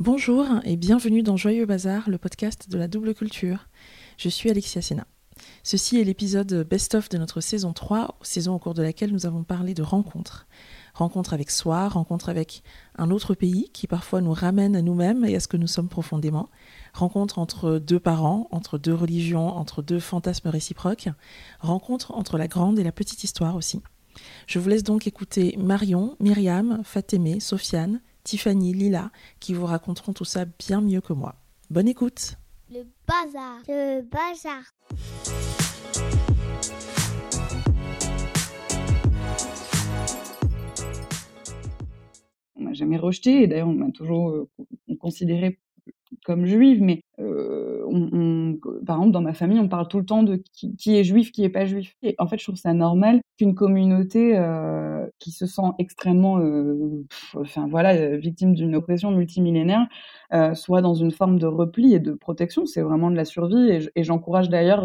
Bonjour et bienvenue dans Joyeux Bazar, le podcast de la double culture. Je suis Alexia Sena. Ceci est l'épisode best-of de notre saison 3, saison au cours de laquelle nous avons parlé de rencontres. Rencontres avec soi, rencontres avec un autre pays qui parfois nous ramène à nous-mêmes et à ce que nous sommes profondément. Rencontres entre deux parents, entre deux religions, entre deux fantasmes réciproques. Rencontres entre la grande et la petite histoire aussi. Je vous laisse donc écouter Marion, Myriam, Fatémé, Sofiane, Tiffany, Lila, qui vous raconteront tout ça bien mieux que moi. Bonne écoute Le bazar, le bazar. On m'a jamais rejeté, et d'ailleurs on m'a toujours euh, considéré comme juive, mais par exemple dans ma famille on parle tout le temps de qui, est juif, qui est pas juif. Et en fait je trouve ça normal qu'une communauté qui se sent extrêmement, enfin voilà, victime d'une oppression multimillénaire, soit dans une forme de repli et de protection. C'est vraiment de la survie, et, j'encourage d'ailleurs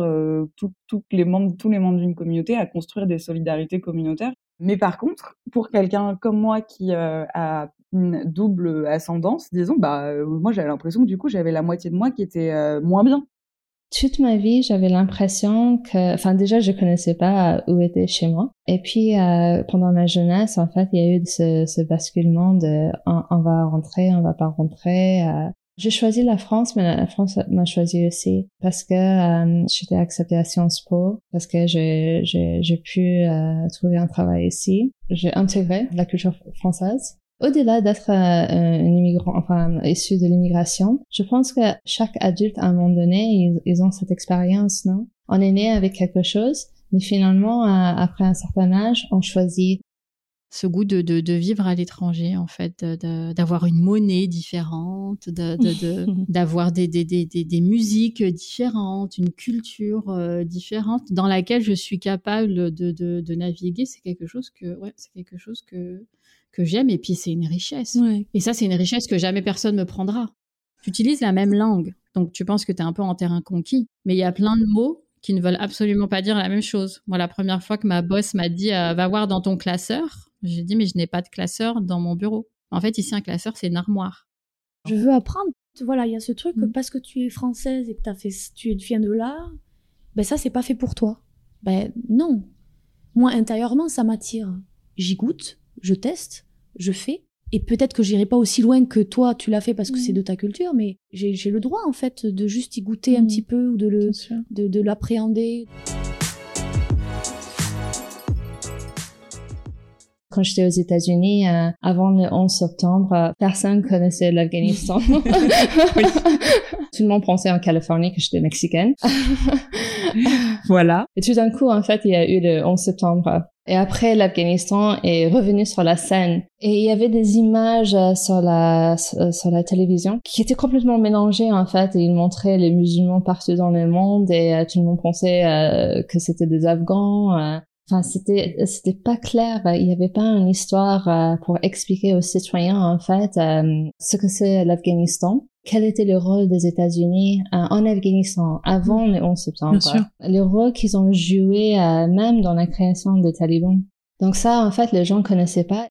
les membres, tous les membres d'une communauté à construire des solidarités communautaires. Mais par contre, pour quelqu'un comme moi qui euh, a une double ascendance, disons, bah euh, moi j'avais l'impression que du coup j'avais la moitié de moi qui était euh, moins bien. Toute ma vie, j'avais l'impression que, enfin déjà, je connaissais pas où était chez moi. Et puis pendant ma jeunesse, en fait, il y a eu ce, ce basculement de on, on, va rentrer, on va pas rentrer. J'ai choisi la France, mais la France m'a choisi aussi parce que euh, j'étais acceptée à Sciences Po, parce que j'ai j'ai pu euh, trouver un travail ici. J'ai intégré la culture française au-delà d'être euh, un immigrant, enfin issu de l'immigration, je pense que chaque adulte à un moment donné, ils, ils ont cette expérience, non? On est né avec quelque chose, mais finalement, euh, après un certain âge, on choisit ce goût de, de, de vivre à l'étranger, en fait, d'avoir une monnaie différente, d'avoir de, des, des, des, des, musiques différentes, une culture euh, différente dans laquelle je suis capable de, naviguer. C'est quelque chose que, ouais, c'est quelque chose que que j'aime et puis c'est une richesse. Ouais. Et ça, c'est une richesse que jamais personne me prendra. Tu utilises la même langue, donc tu penses que tu es un peu en terrain conquis, mais il y a plein de mots qui ne veulent absolument pas dire la même chose. Moi, la première fois que ma boss m'a dit euh, va voir dans ton classeur, j'ai dit mais je n'ai pas de classeur dans mon bureau. En fait, ici un classeur, c'est une armoire. Je veux apprendre. Voilà, il y a ce truc que parce que tu es française et que as fait, tu viens de là, ben ça c'est pas fait pour toi. Ben non. Moi intérieurement ça m'attire. J'y goûte, je teste, je fais. Et peut-être que j'irai pas aussi loin que toi, tu l'as fait parce que mmh. c'est de ta culture, mais j'ai le droit en fait de juste y goûter mmh. un petit peu ou de le de, de l'appréhender. Quand j'étais aux États-Unis, euh, avant le 11 septembre, euh, personne connaissait l'Afghanistan. Tout le monde pensait en Californie que j'étais mexicaine. voilà. Et tout d'un coup, en fait, il y a eu le 11 septembre. Et après, l'Afghanistan est revenu sur la scène. Et il y avait des images euh, sur la, sur la télévision qui étaient complètement mélangées, en fait. Et ils montraient les musulmans partout dans le monde et euh, tout le monde pensait euh, que c'était des Afghans. Euh. Enfin, c'était, c'était pas clair. Il n'y avait pas une histoire euh, pour expliquer aux citoyens, en fait, ce que c'est l'Afghanistan quel était le rôle des États-Unis euh, en Afghanistan avant le 11 septembre, le rôle qu'ils ont joué euh, même dans la création des talibans. Donc ça, en fait, les gens ne connaissaient pas.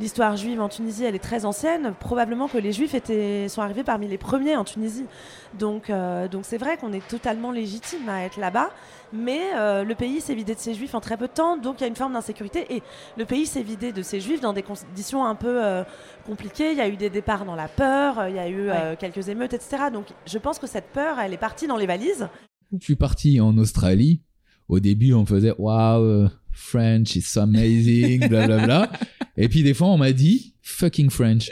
L'histoire juive en Tunisie, elle est très ancienne. Probablement que les Juifs étaient, sont arrivés parmi les premiers en Tunisie. Donc, euh, donc c'est vrai qu'on est totalement légitime à être là-bas. Mais euh, le pays s'est vidé de ses Juifs en très peu de temps. Donc il y a une forme d'insécurité. Et le pays s'est vidé de ses Juifs dans des conditions un peu euh, compliquées. Il y a eu des départs dans la peur. Il y a eu ouais. quelques émeutes, etc. Donc je pense que cette peur, elle est partie dans les valises. Je suis parti en Australie. Au début, on faisait waouh, French is amazing, blablabla. Bla, bla. Et puis des fois, on m'a dit fucking French.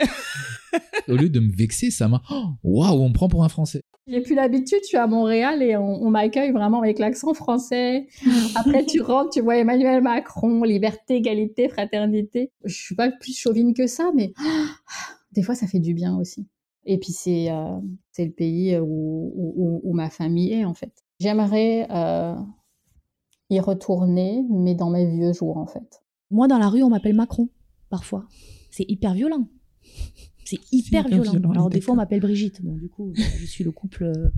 Au lieu de me vexer, ça m'a waouh, wow, on me prend pour un Français. J'ai plus l'habitude, je suis à Montréal et on, m'accueille vraiment avec l'accent français. Après, tu rentres, tu vois Emmanuel Macron, liberté, égalité, fraternité. Je suis pas plus chauvine que ça, mais des fois, ça fait du bien aussi. Et puis c'est euh, le pays où, où, où, ma famille est en fait. J'aimerais euh, y retourner, mais dans mes vieux jours en fait. Moi, dans la rue, on m'appelle Macron parfois. C'est hyper violent. C'est hyper, hyper, violent. violent. Alors des fois, on m'appelle Brigitte. Bon, du coup, je suis le couple. Euh...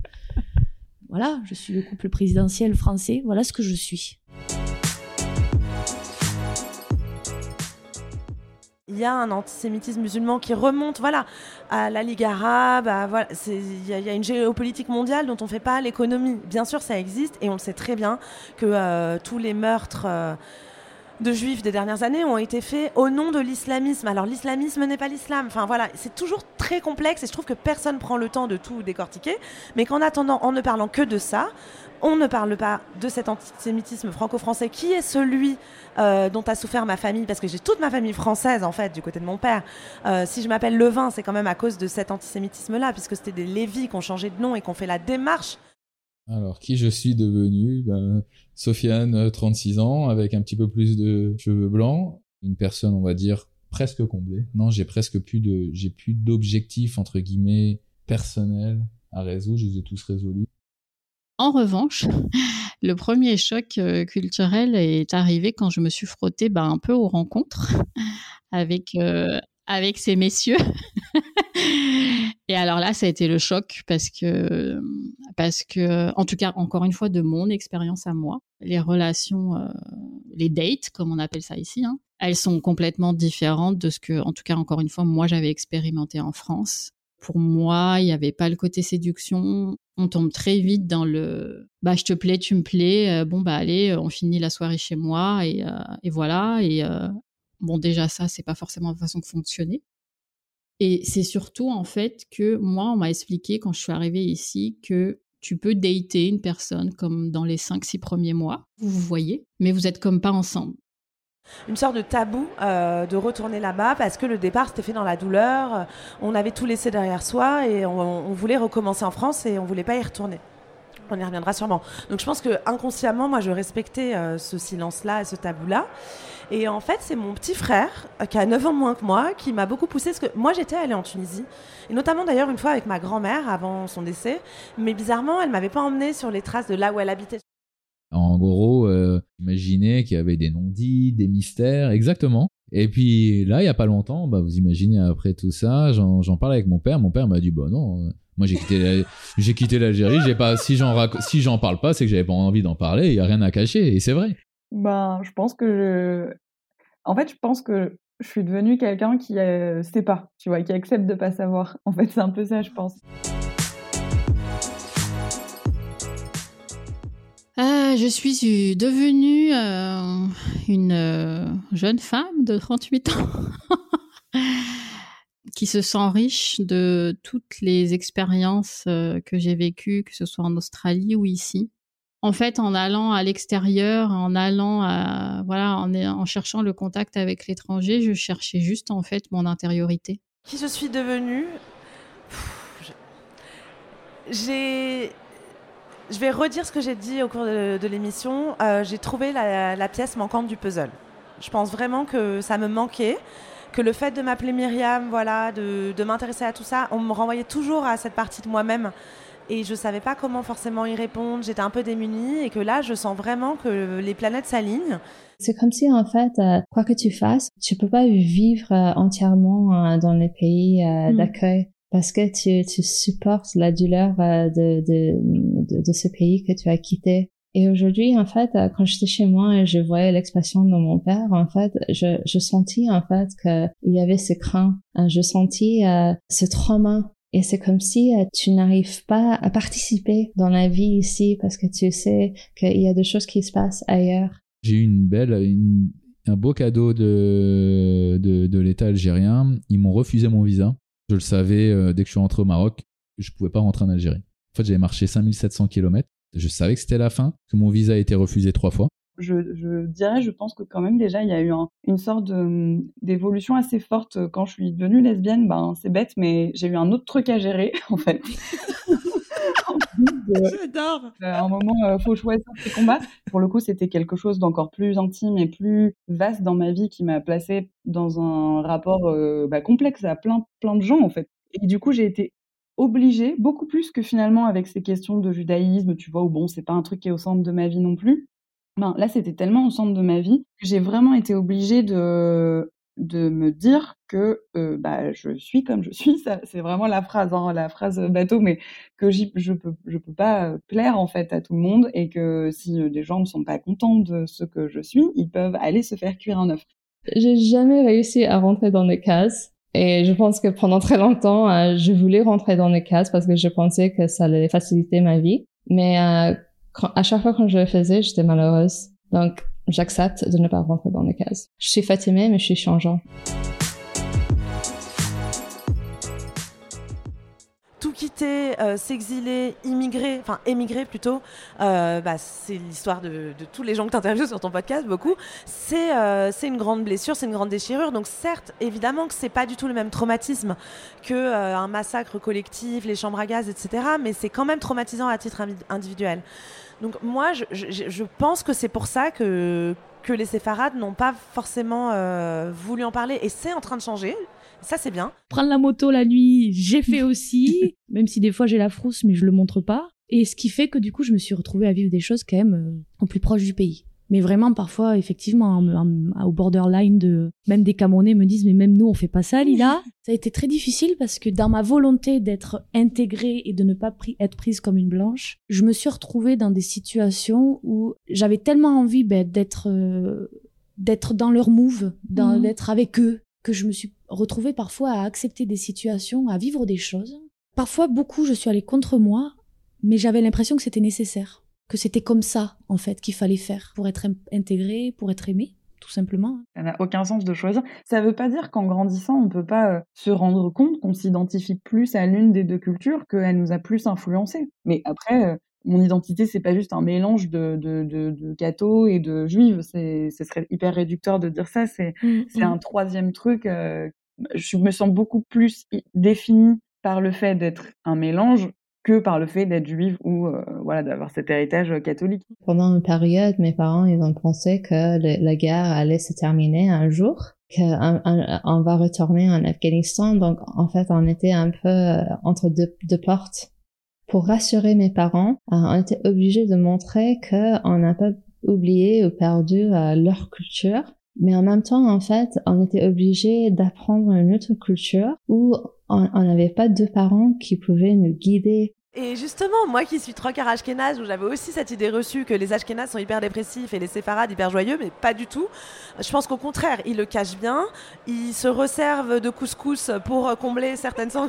Voilà, je suis le couple présidentiel français. Voilà ce que je suis. Il y a un antisémitisme musulman qui remonte voilà, à la Ligue arabe. Voilà, il y, a une géopolitique mondiale dont on ne fait pas l'économie. Bien sûr, ça existe et on le sait très bien que euh, tous les meurtres. Euh, de juifs des dernières années ont été faits au nom de l'islamisme. Alors l'islamisme n'est pas l'islam. Enfin voilà, c'est toujours très complexe et je trouve que personne prend le temps de tout décortiquer. Mais qu'en attendant, en ne parlant que de ça, on ne parle pas de cet antisémitisme franco-français qui est celui euh, dont a souffert ma famille, parce que j'ai toute ma famille française en fait du côté de mon père. Euh, si je m'appelle Levin, c'est quand même à cause de cet antisémitisme-là, puisque c'était des Lévis qui ont changé de nom et qui ont fait la démarche. Alors, qui je suis devenu? Ben, Sofiane, 36 ans, avec un petit peu plus de cheveux blancs, une personne, on va dire, presque comblée. Non, j'ai presque plus de, j'ai plus d'objectifs entre guillemets personnels à résoudre. Je les ai tous résolus. En revanche, le premier choc euh, culturel est arrivé quand je me suis frottée bah, un peu aux rencontres avec, euh, avec ces messieurs. Et alors là, ça a été le choc parce que, parce que, en tout cas, encore une fois, de mon expérience à moi, les relations, euh, les dates, comme on appelle ça ici, hein, elles sont complètement différentes de ce que, en tout cas, encore une fois, moi, j'avais expérimenté en France. Pour moi, il n'y avait pas le côté séduction on tombe très vite dans le bah je te plais, tu me plais, euh, bon bah allez, on finit la soirée chez moi et, euh, voilà et euh, bon déjà ça c'est pas forcément la façon de fonctionner. Et c'est surtout en fait que moi on m'a expliqué quand je suis arrivée ici que tu peux dater une personne comme dans les 5 6 premiers mois, vous vous voyez, mais vous êtes comme pas ensemble une sorte de tabou euh, de retourner là-bas parce que le départ s'était fait dans la douleur, on avait tout laissé derrière soi et on, voulait recommencer en France et on voulait pas y retourner. On y reviendra sûrement. Donc je pense que inconsciemment, moi, je respectais euh, ce silence-là et ce tabou-là. Et en fait, c'est mon petit frère, euh, qui a 9 ans moins que moi, qui m'a beaucoup poussé. Parce que moi, j'étais allée en Tunisie. Et notamment, d'ailleurs, une fois avec ma grand-mère avant son décès. Mais bizarrement, elle m'avait pas emmenée sur les traces de là où elle habitait. En gros, euh, imaginez qu'il y avait des non-dits, des mystères, exactement. Et puis là, il y a pas longtemps, bah, vous imaginez après tout ça, j'en parle avec mon père. Mon père m'a dit, bah non, moi j'ai quitté j'ai quitté l'Algérie. J'ai pas, si j'en si j'en parle pas, c'est que j'avais pas envie d'en parler. Il y a rien à cacher, et c'est vrai. Ben, je pense que je, en fait, je pense que je suis devenue quelqu'un qui ne sait pas, tu vois, qui accepte de pas savoir. En fait, c'est un peu ça, je pense. Euh, je suis devenue euh, une euh, jeune femme de 38 ans qui se sent riche de toutes les expériences que j'ai vécues, que ce soit en Australie ou ici. En fait, en allant à l'extérieur, en allant voilà, en cherchant le contact avec l'étranger, je cherchais juste en fait mon intériorité. Qui je suis devenue? J'ai je vais redire ce que j'ai dit au cours de, l'émission. Euh, j'ai trouvé la, pièce manquante du puzzle. Je pense vraiment que ça me manquait, que le fait de m'appeler Myriam, voilà, de, m'intéresser à tout ça, on me renvoyait toujours à cette partie de moi-même et je ne savais pas comment forcément y répondre. J'étais un peu démunie et que là, je sens vraiment que les planètes s'alignent. C'est comme si en fait, euh, quoi que tu fasses, tu peux pas vivre euh, entièrement dans les pays mm. d'accueil parce que tu, tu supportes la douleur euh, de, de, de, ce pays que tu as quitté. Et aujourd'hui, en fait, euh, quand j'étais chez moi et je voyais l'expression de mon père, en fait, je, sentis en fait qu'il y avait ce craint, hein, je sentis euh, ce trauma. Et c'est comme si tu n'arrives pas à participer dans la vie ici parce que tu sais qu'il y a des choses qui se passent ailleurs. J'ai eu une belle, un beau cadeau de, de, l'État algérien. Ils m'ont refusé mon visa. Je le savais euh, dès que je suis rentré au Maroc, je pouvais pas rentrer en Algérie. En fait, j'avais marché 5700 km. Je savais que c'était la fin, que mon visa a été refusé trois fois. Je, dirais, je pense que quand même déjà, il y a eu une sorte d'évolution assez forte quand je suis devenue lesbienne. Ben, c'est bête, mais j'ai eu un autre truc à gérer, en fait. J'adore. Euh, à un moment, il euh, faut choisir ses combats. Pour le coup, c'était quelque chose d'encore plus intime et plus vaste dans ma vie qui m'a placée dans un rapport euh, bah, complexe à plein, plein de gens, en fait. Et du coup, j'ai été obligée, beaucoup plus que finalement avec ces questions de judaïsme, tu vois, où bon, c'est pas un truc qui est au centre de ma vie non plus. Ben, là, c'était tellement au centre de ma vie que j'ai vraiment été obligée de de me dire que euh, bah, je suis comme je suis, c'est vraiment la phrase, hein, la phrase bateau, mais que je peux, je peux pas euh, plaire en fait à tout le monde et que si euh, des gens ne sont pas contents de ce que je suis, ils peuvent aller se faire cuire un œuf. J'ai jamais réussi à rentrer dans les cases. Et je pense que pendant très longtemps, euh, je voulais rentrer dans les cases parce que je pensais que ça allait faciliter ma vie. Mais euh, à chaque fois que je le faisais, j'étais malheureuse. Donc, j'accepte de ne pas rentrer dans les cases. Je suis Fatimée, mais je suis changeant. Quitter, euh, s'exiler, immigrer, enfin émigrer plutôt, euh, bah, c'est l'histoire de, tous les gens que tu interviews sur ton podcast, beaucoup. C'est euh, c'est une grande blessure, c'est une grande déchirure. Donc certes, évidemment que c'est pas du tout le même traumatisme que un massacre collectif, les chambres à gaz, etc. Mais c'est quand même traumatisant à titre individuel. Donc moi, je, je pense que c'est pour ça que, que les séfarades n'ont pas forcément voulu en parler. Et c'est en train de changer. Ça, c'est bien. Prendre la moto la nuit, j'ai fait aussi, même si des fois j'ai la frousse, mais je le montre pas. Et ce qui fait que du coup, je me suis retrouvée à vivre des choses quand même euh, au plus proche du pays. Mais vraiment, parfois, effectivement, au borderline de. Même des Camerounais me disent, mais même nous, on fait pas ça, Lila. ça a été très difficile parce que dans ma volonté d'être intégrée et de ne pas être prise comme une blanche, je me suis retrouvée dans des situations où j'avais tellement envie ben, d'être. Euh, d'être dans leur move, mmh. d'être avec eux, que je me suis retrouvée parfois à accepter des situations, à vivre des choses. Parfois, beaucoup, je suis allée contre moi, mais j'avais l'impression que c'était nécessaire, que c'était comme ça, en fait, qu'il fallait faire pour être intégré, pour être aimé tout simplement. Ça n'a aucun sens de choisir. Ça ne veut pas dire qu'en grandissant, on ne peut pas euh, se rendre compte qu'on s'identifie plus à l'une des deux cultures, qu'elle nous a plus influencé. Mais après, euh, mon identité, c'est pas juste un mélange de, de, de, de et de juives. C'est, ce serait hyper réducteur de dire ça. C'est, mmh, c'est mmh. un troisième truc. Euh, je me sens beaucoup plus définie par le fait d'être un mélange que par le fait d'être juive ou euh, voilà d'avoir cet héritage catholique. Pendant une période, mes parents ils ont pensé que la guerre allait se terminer un jour, qu'on va retourner en Afghanistan. Donc en fait, on était un peu euh, entre deux, portes pour rassurer mes parents, euh, on était obligé de montrer qu'on n'a pas oublié ou perdu euh, leur culture. Mais en même temps, en fait, on était obligé d'apprendre une autre culture où on n'avait pas deux parents qui pouvaient nous guider et justement, moi qui suis trois quarts ashkénaze, où j'avais aussi cette idée reçue que les ashkénazes sont hyper dépressifs et les séfarades hyper joyeux, mais pas du tout. Je pense qu'au contraire, ils le cachent bien. Ils se resservent de couscous pour combler certaines sangs.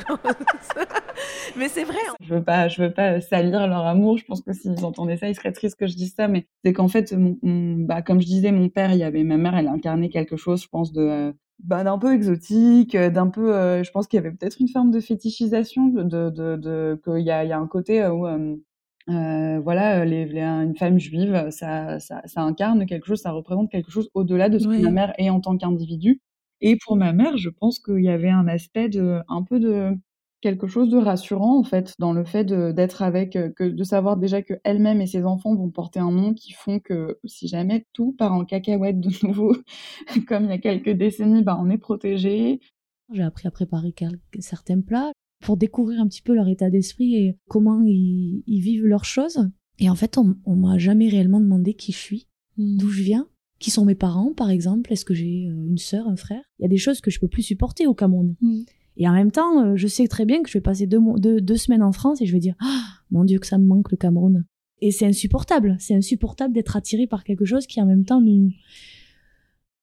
mais c'est vrai. Hein. Je veux pas, je veux pas salir leur amour. Je pense que s'ils entendaient ça, ils seraient tristes que je dise ça. Mais c'est qu'en fait, bah, comme je disais, mon père, il y avait ma mère, elle incarnait quelque chose, je pense, de bah, d'un peu exotique, euh, d'un peu, euh, je pense qu'il y avait peut-être une forme de fétichisation, de, de, de, qu'il y a, y a un côté où, euh, voilà, les, une femme juive, ça, ça, ça, incarne quelque chose, ça représente quelque chose au-delà de ce que ma mère est en tant qu'individu. Et pour ma mère, je pense qu'il y avait un aspect de, un peu de, quelque chose de rassurant en fait dans le fait d'être avec, euh, que de savoir déjà que elle-même et ses enfants vont porter un nom qui font que si jamais tout part en cacahuète de nouveau, comme il y a quelques décennies, bah on est protégé. J'ai appris à préparer certains plats pour découvrir un petit peu leur état d'esprit et comment ils, vivent leurs choses. Et en fait, on, on m'a jamais réellement demandé qui je suis, mmh. d'où je viens, qui sont mes parents, par exemple. Est-ce que j'ai euh, une sœur, un frère? Il y a des choses que je peux plus supporter au Cameroun. Mmh. Et en même temps, euh, je sais très bien que je vais passer deux, deux, semaines en France et je vais dire ah mon Dieu que ça me manque le Cameroun. Et c'est insupportable. C'est insupportable d'être attiré par quelque chose qui en même temps nous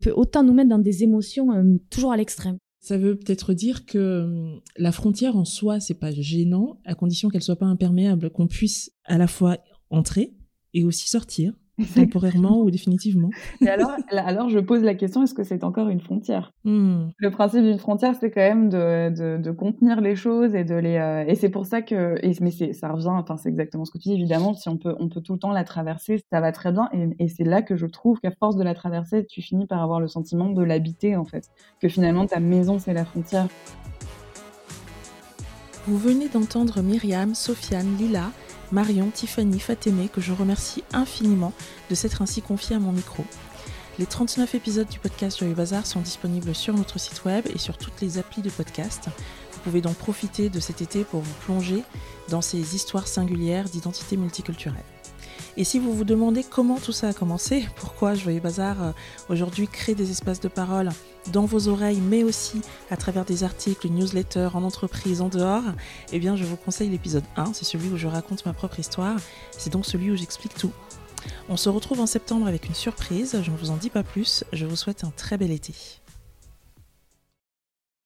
peut autant nous mettre dans des émotions euh, toujours à l'extrême. Ça veut peut-être dire que euh, la frontière en soi, c'est pas gênant, à condition qu'elle soit pas imperméable, qu'on puisse à la fois entrer et aussi sortir temporairement ou définitivement. Et alors, alors, je pose la question est-ce que c'est encore une frontière? Hmm. Le principe d'une frontière, c'est quand même de, de, contenir les choses et de les. Euh, et c'est pour ça que. Et, mais ça revient. Enfin, c'est exactement ce que tu dis. Évidemment, si on peut, on peut tout le temps la traverser, ça va très bien. Et, et c'est là que je trouve qu'à force de la traverser, tu finis par avoir le sentiment de l'habiter en fait. Que finalement, ta maison, c'est la frontière. Vous venez d'entendre Myriam, Sofiane, Lila Marion, Tiffany, Fatémé, que je remercie infiniment de s'être ainsi confiée à mon micro. Les 39 épisodes du podcast Joyeux Bazar sont disponibles sur notre site web et sur toutes les applis de podcast. Vous pouvez donc profiter de cet été pour vous plonger dans ces histoires singulières d'identité multiculturelle. Et si vous vous demandez comment tout ça a commencé, pourquoi Joyeux Bazar euh, aujourd'hui crée des espaces de parole dans vos oreilles, mais aussi à travers des articles, newsletters, en entreprise, en dehors, eh bien je vous conseille l'épisode 1, c'est celui où je raconte ma propre histoire, c'est donc celui où j'explique tout. On se retrouve en septembre avec une surprise, je ne vous en dis pas plus, je vous souhaite un très bel été.